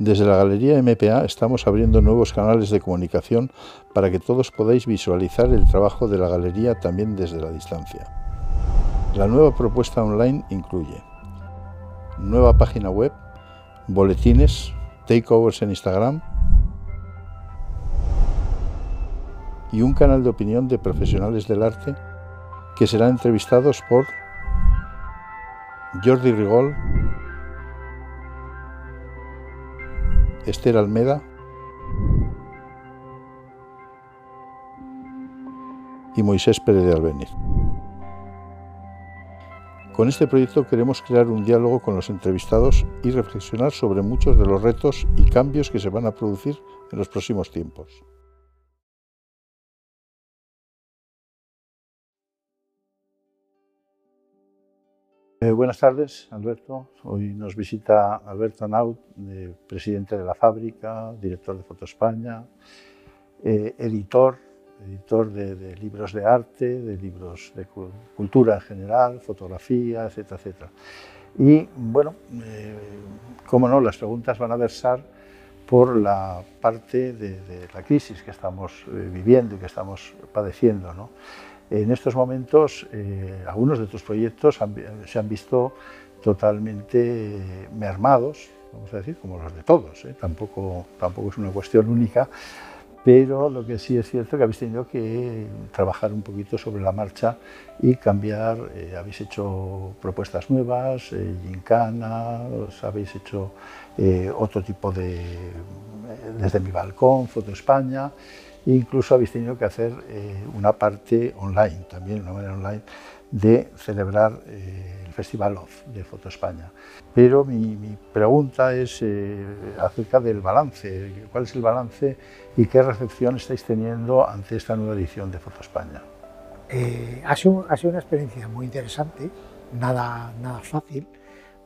Desde la Galería MPA estamos abriendo nuevos canales de comunicación para que todos podáis visualizar el trabajo de la galería también desde la distancia. La nueva propuesta online incluye nueva página web, boletines, takeovers en Instagram y un canal de opinión de profesionales del arte que serán entrevistados por Jordi Rigol, Esther Almeda y Moisés Pérez de Albeniz. Con este proyecto queremos crear un diálogo con los entrevistados y reflexionar sobre muchos de los retos y cambios que se van a producir en los próximos tiempos. Eh, buenas tardes, Alberto. Hoy nos visita Alberto Naut, presidente de la fábrica, director de Foto España, eh, editor, editor de, libros de arte, de libros de cultura en general, fotografía, etcétera, etcétera. Y bueno, eh, cómo no, las preguntas van a versar por la parte de, de la crisis que estamos viviendo y que estamos padeciendo. ¿no? En estos momentos, eh, algunos de tus proyectos se han visto totalmente mermados, vamos a decir, como los de todos. ¿eh? Tampoco, tampoco es una cuestión única, pero lo que sí es cierto es que habéis tenido que trabajar un poquito sobre la marcha y cambiar, eh, habéis hecho propuestas nuevas, eh, os habéis hecho otro tipo de, desde mi balcón, Foto España, incluso habéis tenido que hacer eh, una parte online, también una manera online, de celebrar eh, el Festival OFF de Foto España. Pero mi, pregunta es eh, acerca del balance. ¿Cuál es el balance y qué recepción estáis teniendo ante esta nueva edición de Foto España? ha, sido, ha, sido, una experiencia muy interesante, nada, nada fácil,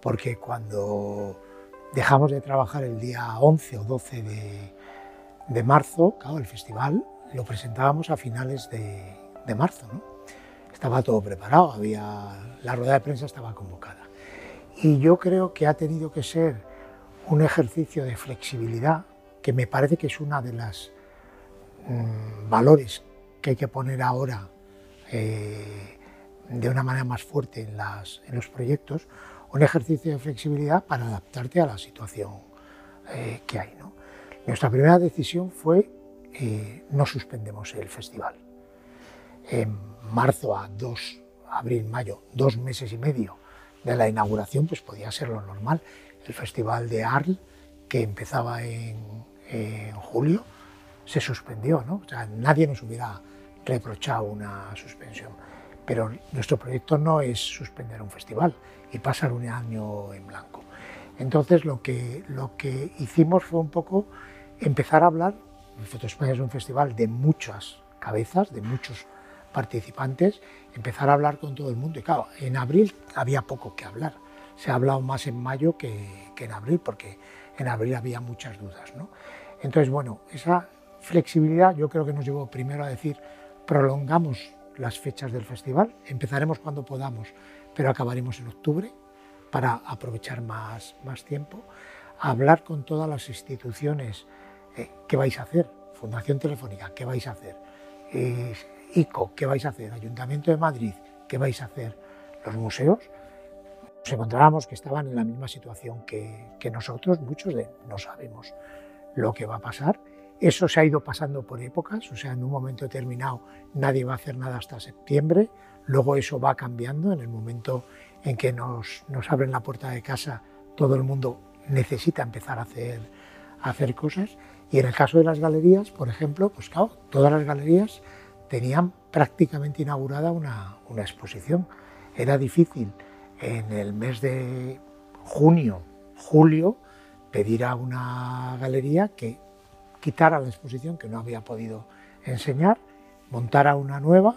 porque cuando dejamos de trabajar el día 11 o 12 de, de marzo, claro, el festival lo presentábamos a finales de, marzo, ¿no? Estaba todo preparado, había, la rueda de prensa estaba convocada. Y yo creo que ha tenido que ser un ejercicio de flexibilidad, que me parece que es una de las mm, valores que hay que poner ahora eh, de una manera más fuerte en, los proyectos, un ejercicio de flexibilidad para adaptarte a la situación eh, que hay. ¿no? Nuestra primera decisión fue eh, no suspendemos el festival. Marzo a 2, abril, mayo, dos meses y medio de la inauguración, pues podía ser lo normal. El festival de Arles, que empezaba en, julio, se suspendió. ¿no? O sea, nadie nos hubiera reprochado una suspensión. Pero nuestro proyecto no es suspender un festival y pasar un año en blanco. Entonces lo que, lo que hicimos fue un poco empezar a hablar, Foto España es un festival de muchas cabezas, de muchos participantes, empezar a hablar con todo el mundo. Y claro, en abril había poco que hablar. Se ha hablado más en mayo que, en abril, porque en abril había muchas dudas. ¿no? Entonces, bueno, esa flexibilidad yo creo que nos llevó primero a decir, prolongamos las fechas del festival, empezaremos cuando podamos, pero acabaremos en octubre para aprovechar más, más tiempo, hablar con todas las instituciones eh, ¿qué vais a hacer? Fundación Telefónica, ¿qué vais a hacer? ICO, ¿qué vais a hacer? Ayuntamiento de Madrid, ¿qué vais a hacer? Los museos, nos encontrábamos que estaban en la misma situación que, nosotros, muchos de no sabemos lo que va a pasar. Eso se ha ido pasando por épocas, o sea, en un momento determinado nadie va a hacer nada hasta septiembre, luego eso va cambiando, en el momento en que nos, nos abren la puerta de casa, todo el mundo necesita empezar a hacer, a hacer cosas y en el caso de las galerías, por ejemplo, pues claro, todas las galerías tenían prácticamente inaugurada una, exposición. Era difícil en el mes de junio, julio, pedir a una galería que quitara la exposición que no había podido enseñar, montara una nueva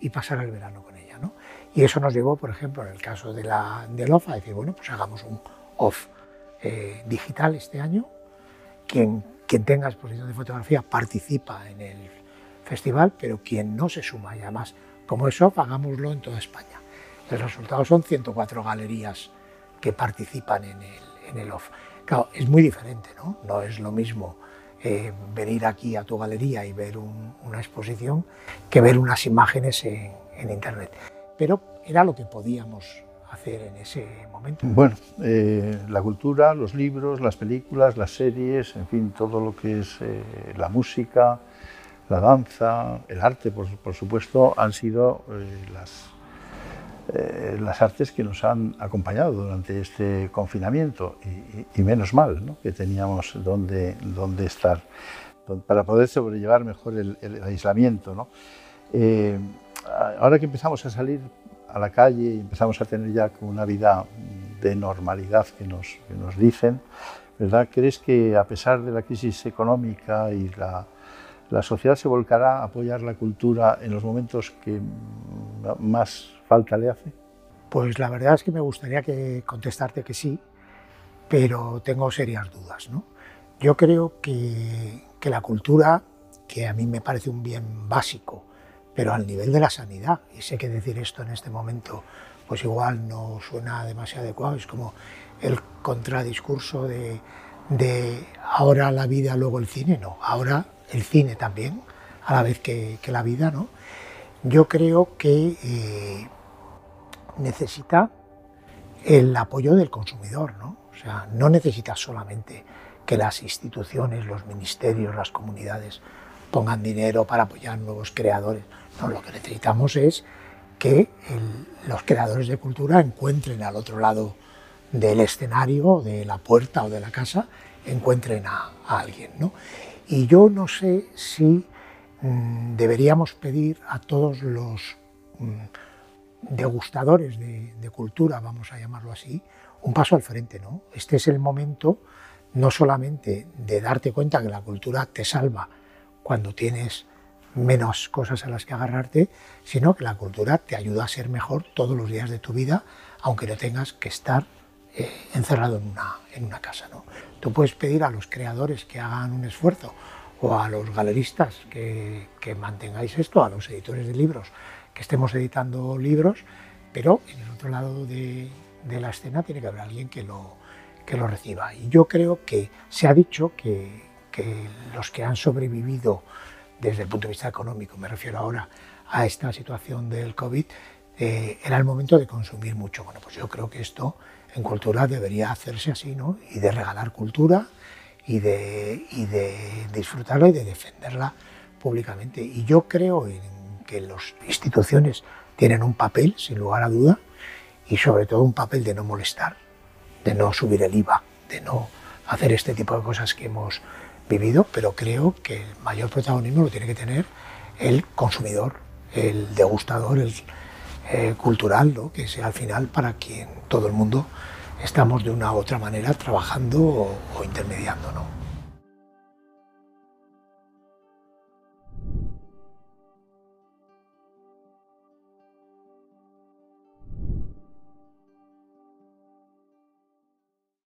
y pasara el verano con ella. ¿no? Y eso nos llevó, por ejemplo, en el caso de la, del OFF, a decir, bueno, pues hagamos un OFF eh, digital este año. Quien quien tenga exposición de fotografía participa en el festival, pero quien no se suma, y además, como eso, hagámoslo en toda España. El resultado son 104 galerías que participan en el, en el OFF. Claro, es muy diferente, ¿no? No es lo mismo eh, venir aquí a tu galería y ver una exposición que ver unas imágenes en, Internet. Pero era lo que podíamos hacer en ese momento. Bueno, eh, la cultura, los libros, las películas, las series, en fin, todo lo que es eh, la música, la danza, el arte, por, por supuesto, han sido las, eh, las artes que nos han acompañado durante este confinamiento y, menos mal que teníamos donde, donde estar para poder sobrellevar mejor el, aislamiento. Eh, ahora que empezamos a salir a la calle y empezamos a tener ya una vida de normalidad que nos, que nos dicen, ¿verdad? ¿crees que a pesar de la crisis económica y la, la sociedad se volcará a apoyar la cultura en los momentos que más falta le hace? Pues la verdad es que me gustaría que contestarte que sí, pero tengo serias dudas. ¿no? Yo creo que, que la cultura, que a mí me parece un bien básico, pero al nivel de la sanidad, y sé que decir esto en este momento pues igual no suena demasiado adecuado, es como el contradiscurso de, de ahora la vida, luego el cine, no, ahora el cine también, a la vez que, la vida, ¿no? Yo creo que eh, necesita el apoyo del consumidor, ¿no? O sea, no necesita solamente que las instituciones, los ministerios, las comunidades pongan dinero para apoyar nuevos creadores. No, lo que necesitamos es que los creadores de cultura encuentren al otro lado del escenario, de la puerta o de la casa, encuentren a, a alguien. ¿no? Y yo no sé si mm, deberíamos pedir a todos los mm, degustadores de, cultura, vamos a llamarlo así, un paso al frente. ¿no? Este es el momento no solamente de darte cuenta que la cultura te salva cuando tienes menos cosas a las que agarrarte, sino que la cultura te ayuda a ser mejor todos los días de tu vida, aunque no tengas que estar eh, encerrado en una, en una casa. ¿no? Tú puedes pedir a los creadores que hagan un esfuerzo o a los galeristas que, que mantengáis esto, a los editores de libros que estemos editando libros, pero en el otro lado de, la escena tiene que haber alguien que lo, que lo reciba. Y yo creo que se ha dicho que, los que han sobrevivido desde el punto de vista económico, me refiero ahora a esta situación del COVID, eh, era el momento de consumir mucho. Bueno, pues yo creo que esto en cultura debería hacerse así, ¿no? Y de regalar cultura y de, y de disfrutarla y de defenderla públicamente. Y yo creo en que las instituciones tienen un papel, sin lugar a duda, y sobre todo un papel de no molestar, de no subir el IVA, de no hacer este tipo de cosas que hemos vivido, pero creo que el mayor protagonismo lo tiene que tener el consumidor, el degustador, el eh, cultural, ¿no? que sea al final para quien todo el mundo estamos de una u otra manera trabajando o, o intermediando. ¿no?